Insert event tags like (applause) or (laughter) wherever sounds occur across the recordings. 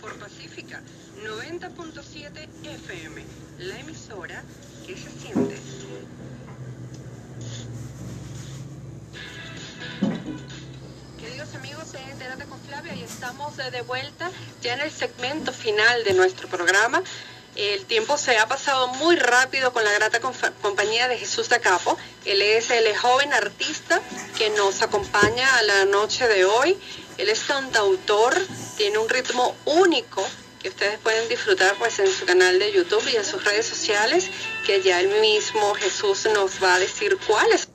Por Pacífica 90.7 FM, la emisora que se siente. Queridos amigos de Entérate con Flavia, y estamos de vuelta ya en el segmento final de nuestro programa. El tiempo se ha pasado muy rápido con la grata compañía de Jesús da Capo. Él es el joven artista que nos acompaña a la noche de hoy. Él es cantautor, tiene un ritmo único que ustedes pueden disfrutar pues en su canal de YouTube y en sus redes sociales, que ya el mismo Jesús nos va a decir cuáles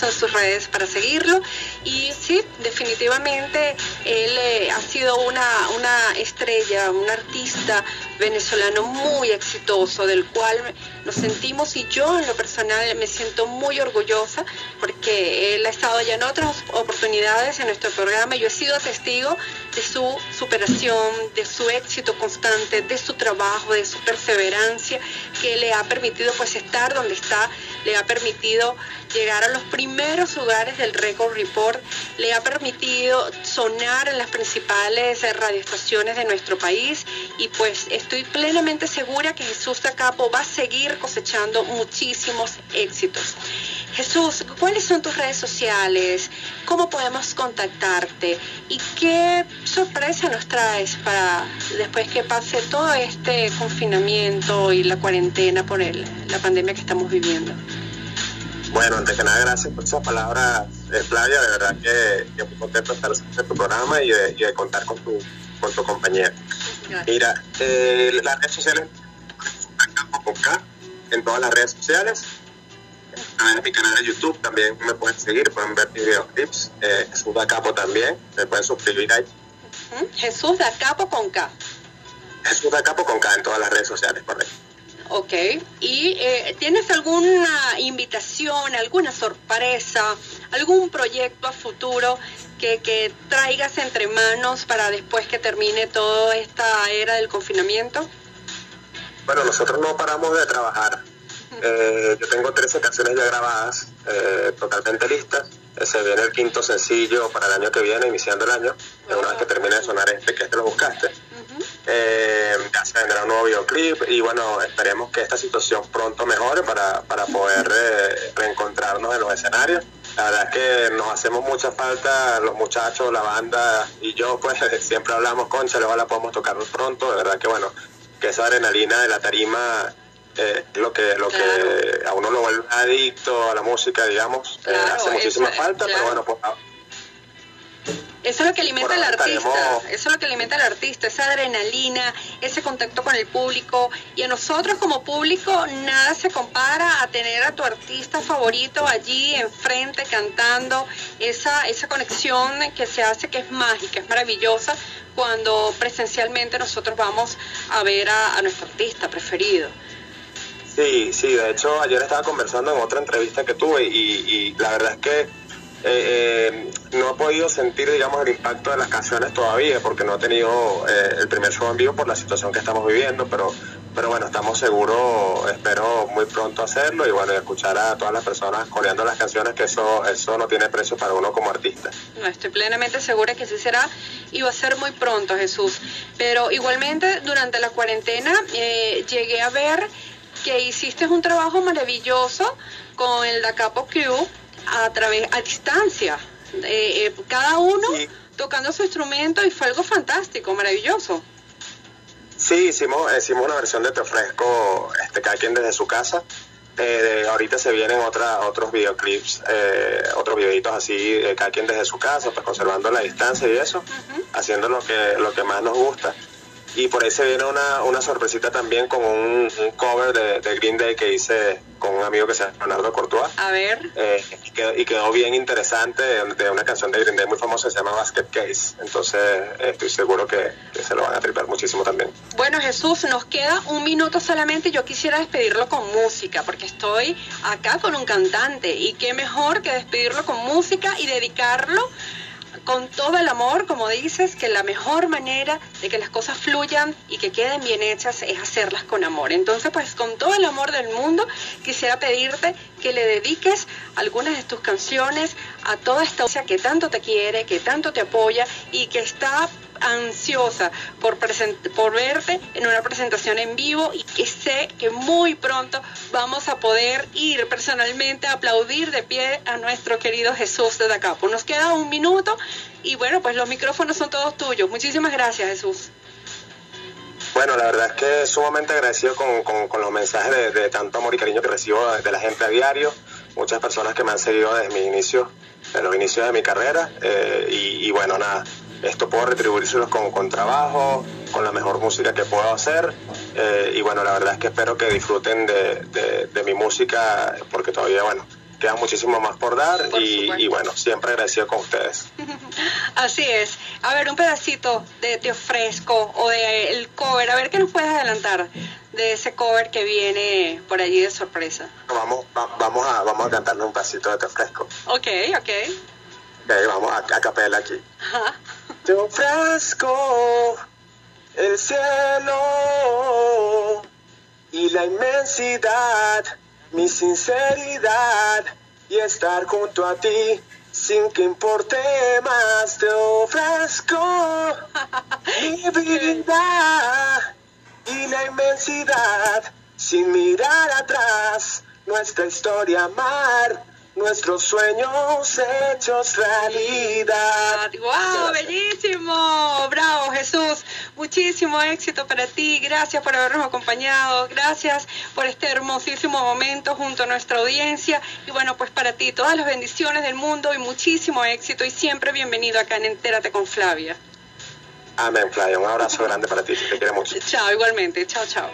son sus redes para seguirlo. Y sí, definitivamente él eh, ha sido una, una estrella, un artista venezolano muy exitoso, del cual nos sentimos y yo en lo personal me siento muy orgullosa porque él ha estado ya en otras oportunidades en nuestro programa. Y yo he sido testigo de su superación, de su éxito constante, de su trabajo, de su perseverancia que le ha permitido pues estar donde está, le ha permitido llegar a los primeros lugares del Record Report, le ha permitido sonar en las principales radioestaciones de nuestro país y pues estoy plenamente segura que Jesús Tacapo va a seguir cosechando muchísimos éxitos. Jesús, ¿cuáles son tus redes sociales? ¿Cómo podemos contactarte? ¿Y qué sorpresa nos traes para después que pase todo este confinamiento y la cuarentena por el, la pandemia que estamos viviendo? Bueno, antes que nada, gracias por esas palabras, eh, Flavia. De verdad que, que, muy contento de estar en tu programa y de, contar con tu, con tu compañía. Mira, eh, las redes sociales en todas las redes sociales. En mi canal de YouTube también me pueden seguir, pueden ver videoclips. Eh, Jesús da Capo también, me pueden suscribir ahí. Jesús da Capo con K. Jesús da Capo con K en todas las redes sociales, correcto. Ok, ¿y eh, tienes alguna invitación, alguna sorpresa, algún proyecto a futuro que, que traigas entre manos para después que termine toda esta era del confinamiento? Bueno, nosotros no paramos de trabajar. Eh, yo tengo 13 canciones ya grabadas, eh, totalmente listas. Eh, se viene el quinto sencillo para el año que viene, iniciando el año. Una vez que termine de sonar este, que este lo buscaste. ya se vendrá un nuevo videoclip y bueno, esperemos que esta situación pronto mejore para, para poder reencontrarnos en los escenarios. La verdad es que nos hacemos mucha falta los muchachos, la banda y yo, pues (laughs) siempre hablamos, concha, la podemos tocarnos pronto. De verdad que bueno, que esa adrenalina de la tarima eh, lo que lo que a uno lo vuelve adicto a la música, digamos, eh, hace muchísima falta, pero bueno, pues. Eso es lo que alimenta al artista, eso es lo que alimenta al artista, esa adrenalina, ese contacto con el público. Y a nosotros como público nada se compara a tener a tu artista favorito allí enfrente cantando, esa, esa conexión que se hace que es mágica, es maravillosa cuando presencialmente nosotros vamos a ver a, nuestro artista preferido. Sí, sí, de hecho ayer estaba conversando en otra entrevista que tuve y, la verdad es que eh, eh, no he podido sentir, digamos, el impacto de las canciones todavía porque no he tenido eh, el primer show en vivo por la situación que estamos viviendo, pero pero bueno, estamos seguros, espero muy pronto hacerlo y bueno, escuchar a todas las personas coreando las canciones, que eso, eso no tiene precio para uno como artista. No, estoy plenamente segura que sí será y va a ser muy pronto, Jesús. Pero igualmente, durante la cuarentena eh, llegué a ver que hiciste un trabajo maravilloso con el Da Capo Crew a través, a distancia. Eh, eh, cada uno tocando su instrumento y fue algo fantástico, maravilloso. Sí, hicimos, hicimos una versión de Te ofrezco, este, cada quien desde su casa. Eh, ahorita se vienen otra, otros videoclips, eh, otros videitos así, cada quien desde su casa, pues conservando la distancia y eso, haciendo lo que, lo que más nos gusta. Y por ahí se viene una, una sorpresita también con un, cover de, de, Green Day que hice con un amigo que se llama Leonardo Courtois. A ver. Eh, y, quedó, bien interesante de, una canción de Green Day muy famosa que se llama Basket Case. Entonces estoy seguro que, se lo van a tripar muchísimo también. Bueno Jesús, nos queda un minuto solamente. Yo quisiera despedirlo con música porque estoy acá con un cantante y qué mejor que despedirlo con música y dedicarlo con todo el amor, como dices, que la mejor manera de que las cosas fluyan y que queden bien hechas es hacerlas con amor. Entonces, pues con todo el amor del mundo, quisiera pedirte que le dediques algunas de tus canciones a toda esta que tanto te quiere, que tanto te apoya y que está ansiosa por, por verte en una presentación en vivo y que sé que muy pronto vamos a poder ir personalmente a aplaudir de pie a nuestro querido Jesús de Dacapo. Nos queda un minuto y bueno, pues los micrófonos son todos tuyos. Muchísimas gracias Jesús. Bueno, la verdad es que sumamente agradecido con, los mensajes de, tanto amor y cariño que recibo de la gente a diario, muchas personas que me han seguido desde mi inicio, en los inicios de mi carrera, eh, y, y bueno, nada, esto puedo retribuírselos con, con trabajo, con la mejor música que puedo hacer. Eh, y bueno, la verdad es que espero que disfruten de, de, mi música, porque todavía, bueno, queda muchísimo más por dar y, bueno, siempre agradecido con ustedes. (laughs) Así es. A ver, un pedacito de Te ofrezco o de el cover, a ver qué nos puedes adelantar de ese cover que viene por allí de sorpresa. Vamos, vamos, a, vamos a cantarle un pedacito de Te ofrezco. Ok, ok. Ok, vamos a, a capela aquí. Te (laughs) ofrezco el cielo y la inmensidad, mi sinceridad y estar junto a ti sin que importe más. Te ofrezco (laughs) mi vida la inmensidad sin mirar atrás, nuestra historia amar nuestros sueños hechos realidad. ¡Wow! ¡Bellísimo! ¡Bravo, Jesús! Muchísimo éxito para ti. Gracias por habernos acompañado. Gracias por este hermosísimo momento junto a nuestra audiencia. Y bueno, pues para ti todas las bendiciones del mundo y muchísimo éxito. Y siempre bienvenido acá en Entérate con Flavia. Amén, Flavia. Un abrazo grande para ti. Te quiero mucho. Chao, igualmente. Chao, chao.